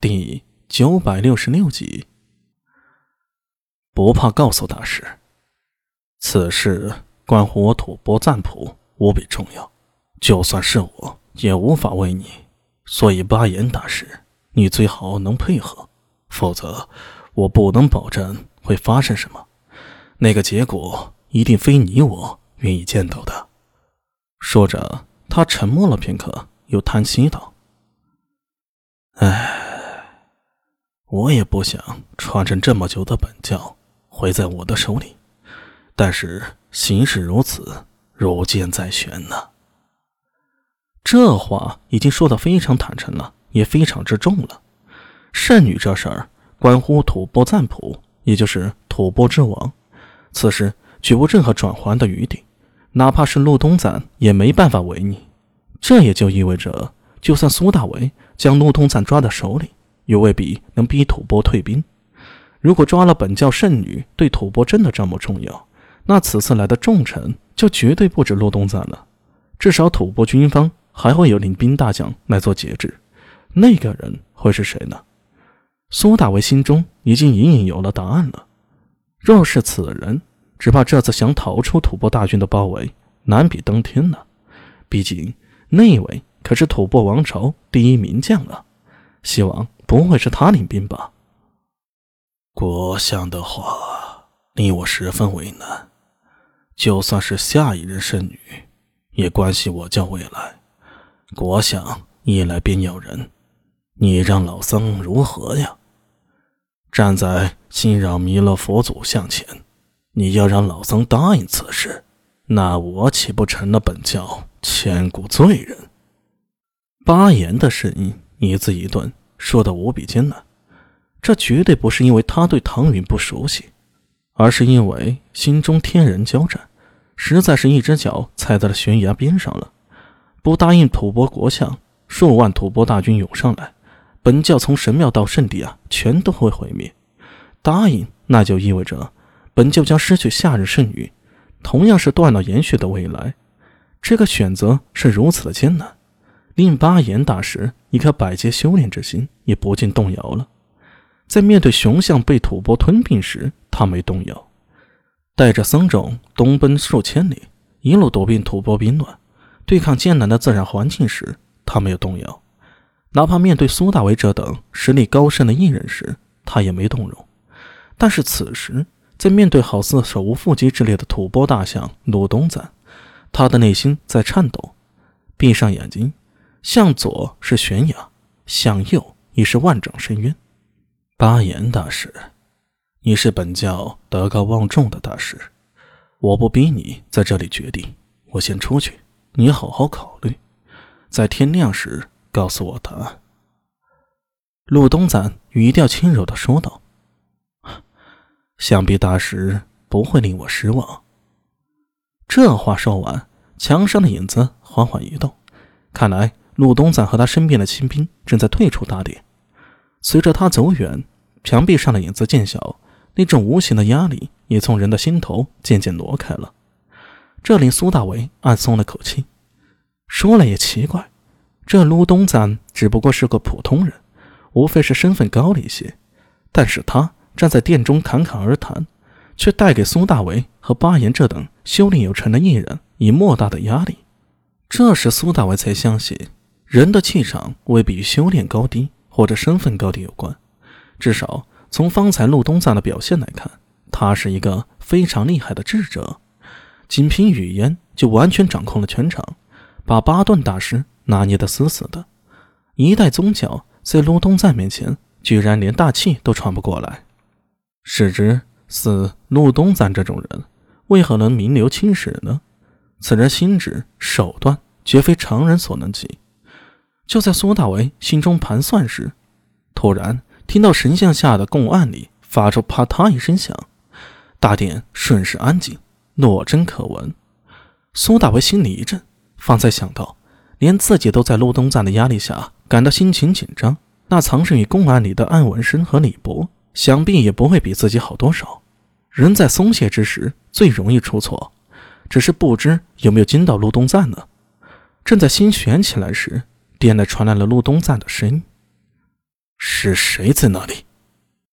第九百六十六集，不怕告诉大师，此事关乎我吐蕃赞普，无比重要。就算是我，也无法为你。所以巴颜大师，你最好能配合，否则我不能保证会发生什么。那个结果一定非你我愿意见到的。说着，他沉默了片刻，又叹息道：“唉。”我也不想传承这么久的本教毁在我的手里，但是形势如此，如箭在弦呐。这话已经说的非常坦诚了，也非常之重了。圣女这事儿关乎吐蕃赞普，也就是吐蕃之王，此时绝无任何转圜的余地，哪怕是陆东赞也没办法违逆。这也就意味着，就算苏大为将陆东赞抓在手里。又未必能逼吐蕃退兵。如果抓了本教圣女，对吐蕃真的这么重要，那此次来的重臣就绝对不止骆东赞了。至少吐蕃军方还会有领兵大将来做节制。那个人会是谁呢？苏大为心中已经隐隐有了答案了。若是此人，只怕这次想逃出吐蕃大军的包围难比登天了。毕竟那位可是吐蕃王朝第一名将啊！希望。不会是他领兵吧？国相的话令我十分为难。就算是下一任圣女，也关系我教未来。国相一来便要人，你让老僧如何呀？站在心扰弥勒佛祖像前，你要让老僧答应此事，那我岂不成了本教千古罪人？巴颜的声音一字一顿。说的无比艰难，这绝对不是因为他对唐云不熟悉，而是因为心中天人交战，实在是一只脚踩在了悬崖边上了。不答应吐蕃国相，数万吐蕃大军涌上来，本教从神庙到圣地啊，全都会毁灭。答应，那就意味着本教将失去夏日圣女，同样是断了延续的未来。这个选择是如此的艰难。令巴颜大师一颗百劫修炼之心也不禁动摇了。在面对雄象被吐蕃吞并时，他没动摇；带着僧众东奔数千里，一路躲避吐蕃兵乱，对抗艰难的自然环境时，他没有动摇；哪怕面对苏大为这等实力高深的异人时，他也没动容。但是此时，在面对好似手无缚鸡之力的吐蕃大将鲁东赞，他的内心在颤抖。闭上眼睛。向左是悬崖，向右已是万丈深渊。巴颜大师，你是本教德高望重的大师，我不逼你在这里决定，我先出去，你好好考虑，在天亮时告诉我答案。陆东赞语调轻柔的说道：“想必大师不会令我失望。”这话说完，墙上的影子缓缓移动，看来。陆东赞和他身边的亲兵正在退出大殿，随着他走远，墙壁上的影子渐小，那种无形的压力也从人的心头渐渐挪开了。这令苏大为暗松了口气。说来也奇怪，这陆东赞只不过是个普通人，无非是身份高了一些，但是他站在殿中侃侃而谈，却带给苏大为和巴颜这等修炼有成的艺人以莫大的压力。这时苏大为才相信。人的气场未必与修炼高低或者身份高低有关，至少从方才陆东赞的表现来看，他是一个非常厉害的智者，仅凭语言就完全掌控了全场，把巴顿大师拿捏得死死的。一代宗教在陆东赞面前，居然连大气都喘不过来。使之似陆东赞这种人，为何能名留青史呢？此人心智手段绝非常人所能及。就在苏大为心中盘算时，突然听到神像下的供案里发出啪嗒一声响，大殿瞬时安静，诺真可闻。苏大为心里一震，方才想到，连自己都在陆东赞的压力下感到心情紧张，那藏身于公案里的安文生和李博，想必也不会比自己好多少。人在松懈之时最容易出错，只是不知有没有惊到陆东赞呢？正在心悬起来时。店内传来了陆东赞的声音：“是谁在那里？